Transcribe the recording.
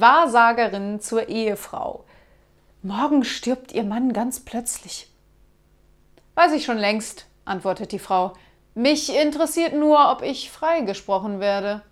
Wahrsagerin zur Ehefrau. Morgen stirbt Ihr Mann ganz plötzlich. Weiß ich schon längst, antwortet die Frau. Mich interessiert nur, ob ich freigesprochen werde.